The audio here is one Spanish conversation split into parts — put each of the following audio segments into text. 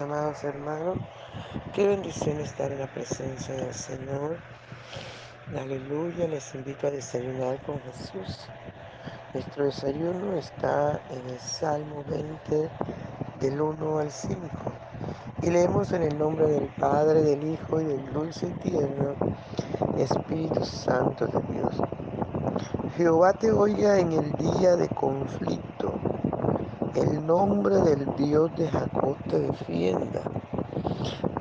amados hermanos. Qué bendición estar en la presencia del Señor. Aleluya, les invito a desayunar con Jesús. Nuestro desayuno está en el Salmo 20, del 1 al 5. Y leemos en el nombre del Padre, del Hijo y del dulce y tierno Espíritu Santo de Dios. Jehová te oiga en el día de conflicto. El nombre del Dios de Jacob te defienda.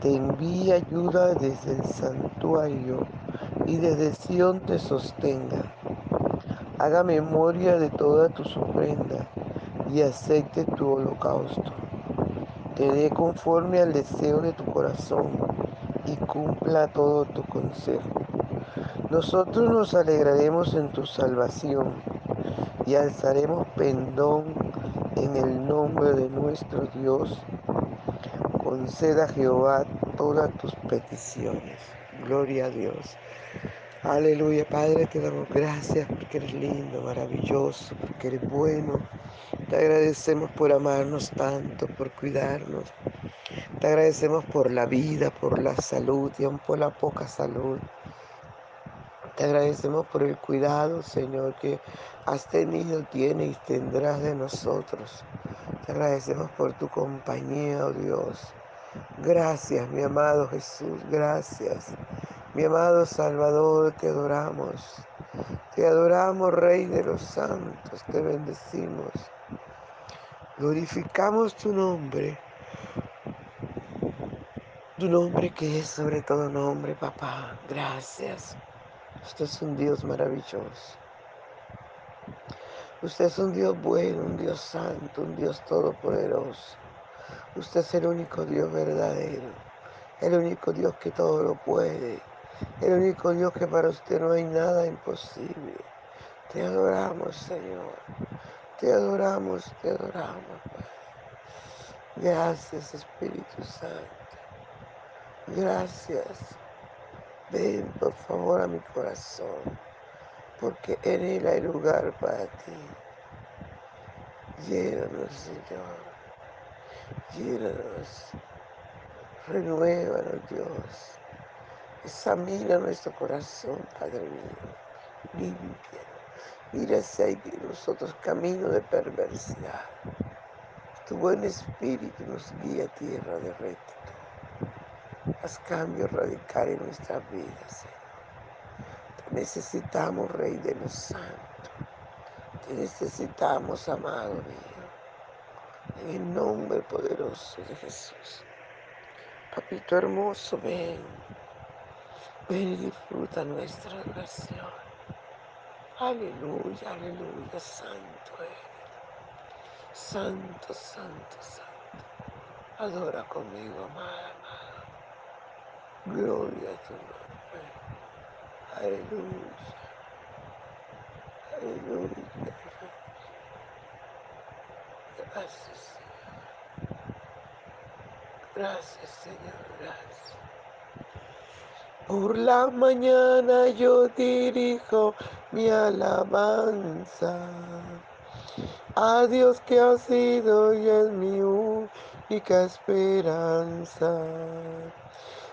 Te envía ayuda desde el santuario y desde Sión te sostenga. Haga memoria de toda tu ofrendas y acepte tu holocausto. Te dé conforme al deseo de tu corazón y cumpla todo tu consejo. Nosotros nos alegraremos en tu salvación y alzaremos pendón en el nombre de nuestro Dios. Conceda a Jehová todas tus peticiones. Gloria a Dios. Aleluya, Padre, te damos gracias porque eres lindo, maravilloso, porque eres bueno. Te agradecemos por amarnos tanto, por cuidarnos. Te agradecemos por la vida, por la salud y aún por la poca salud. Te agradecemos por el cuidado, Señor, que has tenido, tienes y tendrás de nosotros. Te agradecemos por tu compañía, oh Dios. Gracias, mi amado Jesús, gracias. Mi amado Salvador, te adoramos. Te adoramos, Rey de los santos, te bendecimos. Glorificamos tu nombre. Tu nombre que es sobre todo nombre, papá. Gracias. Usted es un Dios maravilloso. Usted es un Dios bueno, un Dios santo, un Dios todopoderoso. Usted es el único Dios verdadero, el único Dios que todo lo puede, el único Dios que para usted no hay nada imposible. Te adoramos, Señor. Te adoramos, te adoramos. Gracias, Espíritu Santo. Gracias. Ven, por favor, a mi corazón porque en Él hay lugar para ti. Llénanos, Señor. Llénanos. Renuévanos, Dios. Examina nuestro corazón, Padre mío. Limpia. Mira si hay en nosotros camino de perversidad. Tu buen espíritu nos guía a tierra de rectitud. Haz cambios radicales en nuestras vidas, Señor. Necesitamos, Rey de los Santos. Te necesitamos, amado mío. En el nombre poderoso de Jesús. Papito hermoso, ven. Ven y disfruta nuestra oración. Aleluya, aleluya, santo eres. Santo, santo, santo. Adora conmigo, amada, amado. Gloria a tu nombre. Aleluya. Aleluya. Gracias, Señor. Gracias, Señor. Gracias. Por la mañana yo dirijo mi alabanza a Dios que ha sido y es mi única esperanza.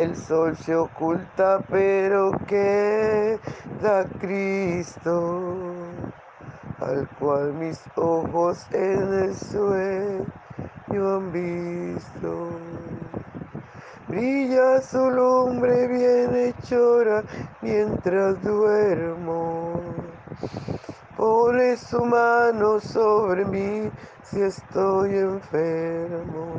el sol se oculta pero queda Cristo, al cual mis ojos en el sueño han visto. Brilla su lumbre bienhechora mientras duermo. Pone su mano sobre mí si estoy enfermo.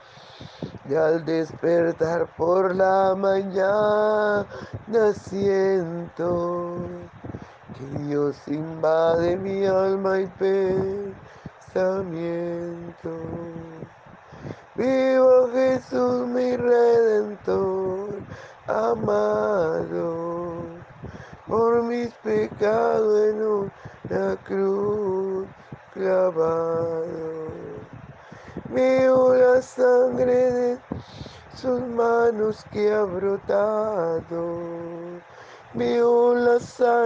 Y al despertar por la mañana siento que Dios invade mi alma y pensamiento. Vivo Jesús mi redentor, amado, por mis pecados en una cruz clavado. Veo la sangre de sus manos que ha brotado. Veo la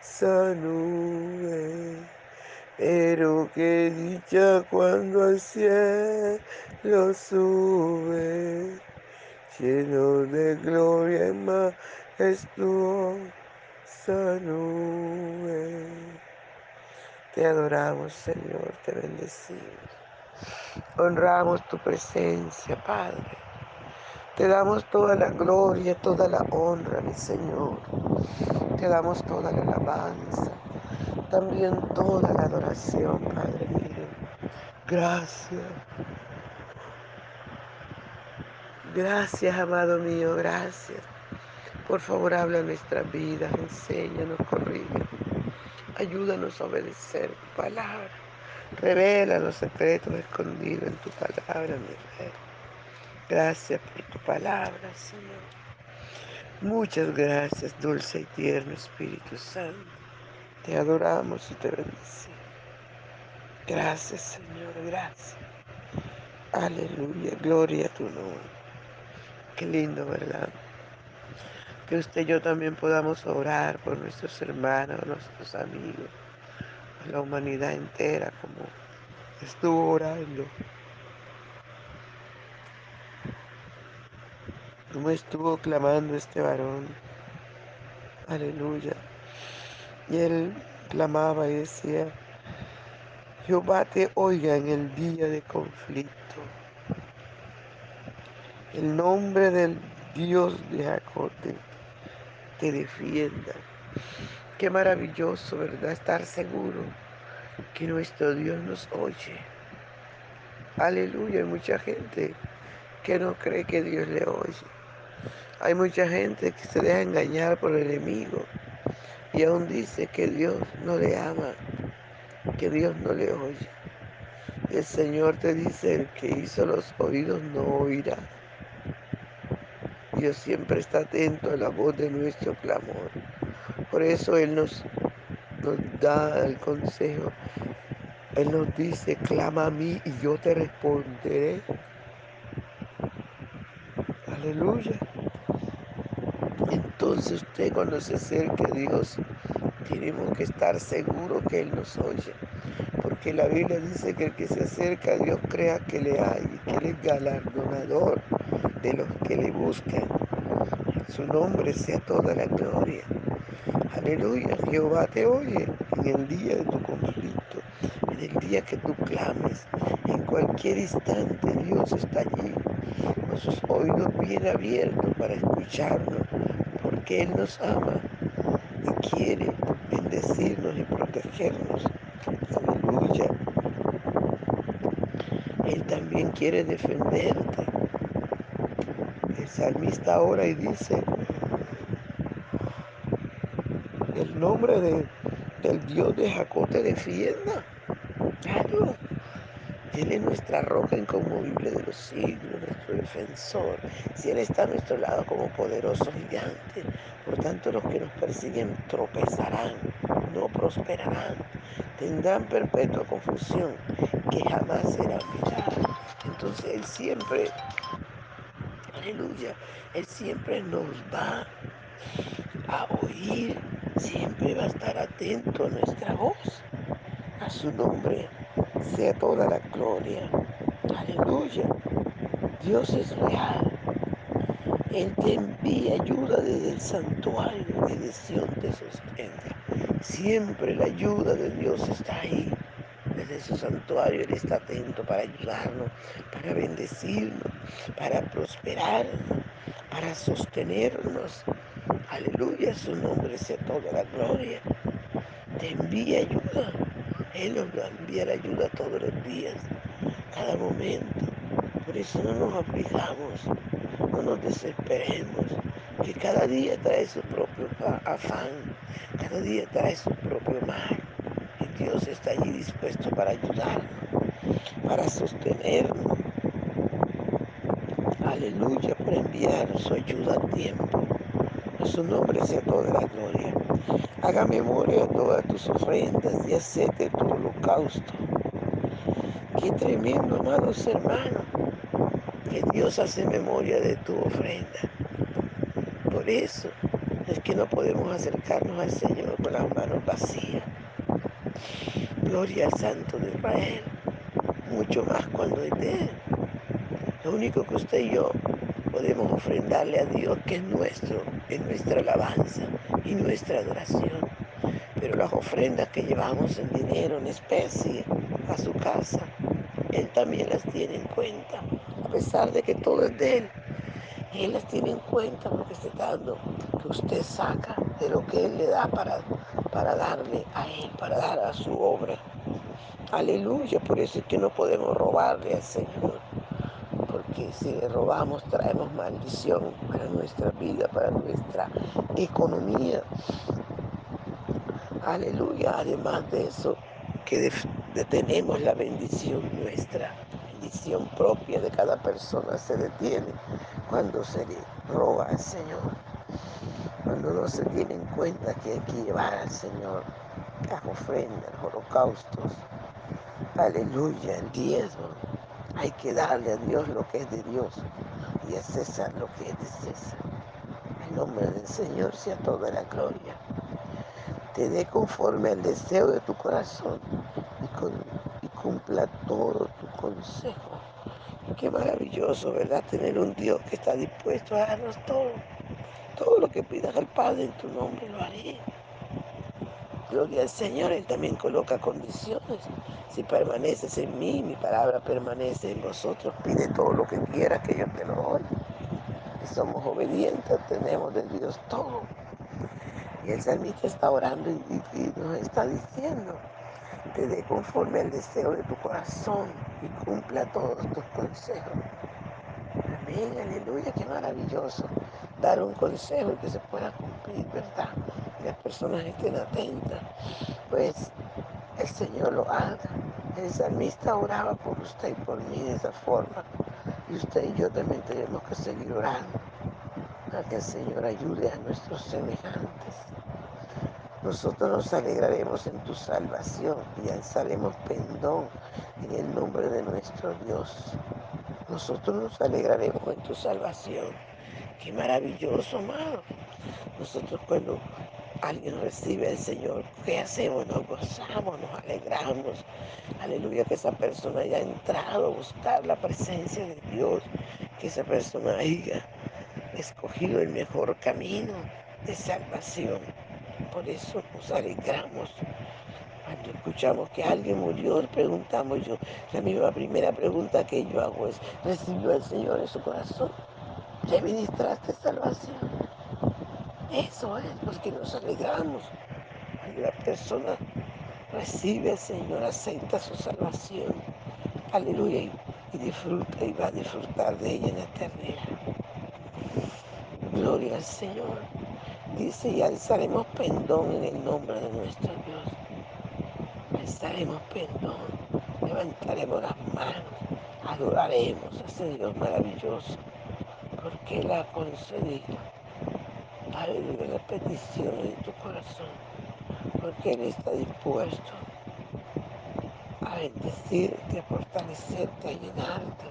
majestuosa nube. Pero qué dicha cuando al cielo sube, lleno de gloria y majestuosa nube. Te adoramos, Señor, te bendecimos. Honramos tu presencia, Padre. Te damos toda la gloria, toda la honra, mi Señor. Te damos toda la alabanza también toda la adoración, Padre mío. Gracias. Gracias, amado mío, gracias. Por favor, habla nuestras vidas, enséñanos, corrige. Ayúdanos a obedecer tu palabra. Revela los secretos escondidos en tu palabra, mi Rey. Gracias por tu palabra, Señor. Muchas gracias, dulce y tierno Espíritu Santo. Te adoramos y te bendecimos. Gracias, Señor, gracias. Aleluya, gloria a tu nombre. Qué lindo, ¿verdad? Que usted y yo también podamos orar por nuestros hermanos, nuestros amigos, por la humanidad entera, como estuvo orando, como estuvo clamando este varón. Aleluya. Y él clamaba y decía, Jehová te oiga en el día de conflicto. El nombre del Dios de Jacob te, te defienda. Qué maravilloso, ¿verdad? Estar seguro que nuestro Dios nos oye. Aleluya, hay mucha gente que no cree que Dios le oye. Hay mucha gente que se deja engañar por el enemigo y aún dice que Dios no le ama, que Dios no le oye. El Señor te dice, el que hizo los oídos no oirá. Dios siempre está atento a la voz de nuestro clamor. Por eso Él nos, nos da el consejo. Él nos dice, clama a mí y yo te responderé. Aleluya. Entonces usted cuando se acerque a Dios, tenemos que estar seguros que Él nos oye. Porque la Biblia dice que el que se acerca a Dios crea que le hay que Él es galardonador de los que le buscan. Su nombre sea toda la gloria. Aleluya, Jehová te oye en el día de tu conflicto, en el día que tú clames, en cualquier instante Dios está allí, con sus oídos bien abiertos para escucharnos, porque Él nos ama y quiere bendecirnos y protegernos. Aleluya. Él también quiere defenderte. El salmista ahora y dice, el nombre de, del Dios de Jacob te defienda. Claro. Él es nuestra roca inconmovible de los siglos, defensor. Si Él está a nuestro lado como poderoso gigante, por tanto los que nos persiguen tropezarán, no prosperarán, tendrán perpetua confusión que jamás será olvidada. Entonces Él siempre, aleluya, Él siempre nos va a oír, siempre va a estar atento a nuestra voz, a su nombre sea toda la gloria. Aleluya. Dios es real. Él te envía ayuda desde el santuario, desde Sion te sostiene. Siempre la ayuda de Dios está ahí. Desde su santuario Él está atento para ayudarnos, para bendecirnos, para prosperarnos, para sostenernos. Aleluya, su nombre sea toda la gloria. Te envía ayuda. Él nos va a enviar ayuda todos los días, cada momento. Por eso no nos aflijamos, no nos desesperemos, que cada día trae su propio afán, cada día trae su propio mal. Y Dios está allí dispuesto para ayudarnos, para sostenernos. Aleluya, por enviar su ayuda a tiempo. A su nombre sea toda la gloria. Haga memoria de todas tus ofrendas y acepte tu holocausto. Qué tremendo, amados hermanos, que Dios hace memoria de tu ofrenda. Por eso es que no podemos acercarnos al Señor con las manos vacías. Gloria al Santo de Israel, mucho más cuando es de Él. Lo único que usted y yo podemos ofrendarle a Dios, que es nuestro, es nuestra alabanza y nuestra adoración. Pero las ofrendas que llevamos en dinero, en especie, a su casa, Él también las tiene en cuenta, pesar de que todo es de Él. Él las tiene en cuenta porque está dando que usted saca de lo que Él le da para, para darle a Él, para dar a su obra. Aleluya, por eso es que no podemos robarle al Señor, porque si le robamos traemos maldición para nuestra vida, para nuestra economía. Aleluya, además de eso, que detenemos la bendición nuestra, bendición propia de cada persona se detiene cuando se le roba al Señor, cuando no se tiene en cuenta que hay que llevar al Señor las ofrendas, los holocaustos, aleluya, el diezmo, hay que darle a Dios lo que es de Dios y a César lo que es de César. El nombre del Señor sea toda la gloria. Te dé conforme al deseo de tu corazón y, con, y cumpla todo consejo. Qué maravilloso, ¿verdad? Tener un Dios que está dispuesto a darnos todo. Todo lo que pidas al Padre en tu nombre lo haré. Gloria al Señor, Él también coloca condiciones. Si permaneces en mí, mi palabra permanece en vosotros, pide todo lo que quieras que yo te lo doy. Somos obedientes, tenemos de Dios todo. Y el salmista está orando y, y, nos está diciendo, te dé conforme al deseo de tu corazón y cumpla todos tus consejos. Amén, aleluya, qué maravilloso. Dar un consejo y que se pueda cumplir, ¿verdad? Y las personas estén atentas. Pues el Señor lo haga. El salmista oraba por usted y por mí de esa forma. Y usted y yo también tenemos que seguir orando a que el Señor ayude a nuestros semejantes. Nosotros nos alegraremos en tu salvación y alzaremos pendón en el nombre de nuestro Dios. Nosotros nos alegraremos en tu salvación. Qué maravilloso, amado. Nosotros cuando alguien recibe al Señor, ¿qué hacemos? Nos gozamos, nos alegramos. Aleluya, que esa persona haya entrado a buscar la presencia de Dios, que esa persona haya escogido el mejor camino de salvación. Por eso nos alegramos. Escuchamos que alguien murió, preguntamos yo, la misma primera pregunta que yo hago es, ¿recibió al Señor en su corazón? ¿Le ministraste salvación? Eso es lo que nos alegramos. La persona recibe al Señor, acepta su salvación. Aleluya. Y disfruta y va a disfrutar de ella en la eternidad. Gloria al Señor. Dice, y alzaremos pendón en el nombre de nuestro Dios. Alzaremos pendón, levantaremos las manos, adoraremos a ese Dios maravilloso, porque Él ha concedido, aleluya, la petición de tu corazón, porque Él está dispuesto a bendecirte, a fortalecerte, a llenarte,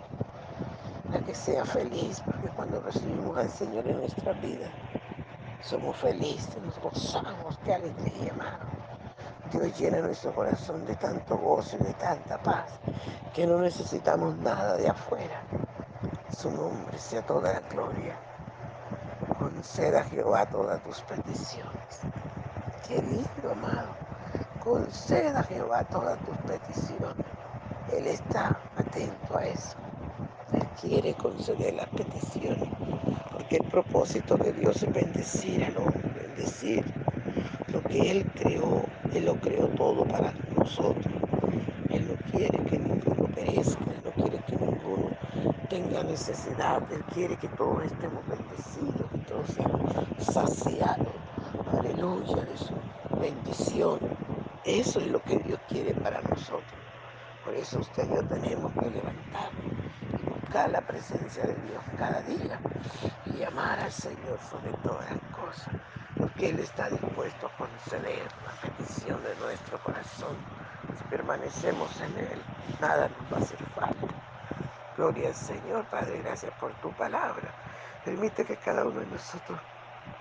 a que sea feliz, porque cuando recibimos al Señor en nuestra vida, somos felices, nos gozamos, qué alegría, hermano. Dios llena nuestro corazón de tanto gozo y de tanta paz que no necesitamos nada de afuera. Su nombre sea toda la gloria. Conceda a Jehová todas tus peticiones. Qué lindo, amado. Conceda a Jehová todas tus peticiones. Él está atento a eso. Él quiere conceder las peticiones, porque el propósito de Dios es bendecir al hombre, bendecir lo que Él creó. Él lo creó todo para nosotros. Él no quiere que ninguno perezca, Él no quiere que ninguno tenga necesidad. Él quiere que todos estemos bendecidos, que todos seamos saciados. Aleluya de su bendición. Eso es lo que Dios quiere para nosotros. Por eso usted y yo tenemos que levantarnos y buscar la presencia de Dios cada día y amar al Señor sobre todas las cosas, porque Él está dispuesto a conceder la petición de nuestro corazón. Si permanecemos en Él, nada nos va a hacer falta. Gloria al Señor, Padre, gracias por tu palabra. Permite que cada uno de nosotros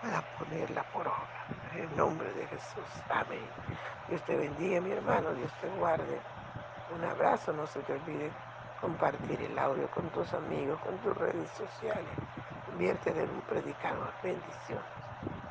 pueda ponerla por obra. En el nombre de Jesús. Amén. Dios te bendiga, mi hermano. Dios te guarde. Un abrazo, no se te olvide compartir el audio con tus amigos, con tus redes sociales. Conviértete en un predicador. Bendiciones.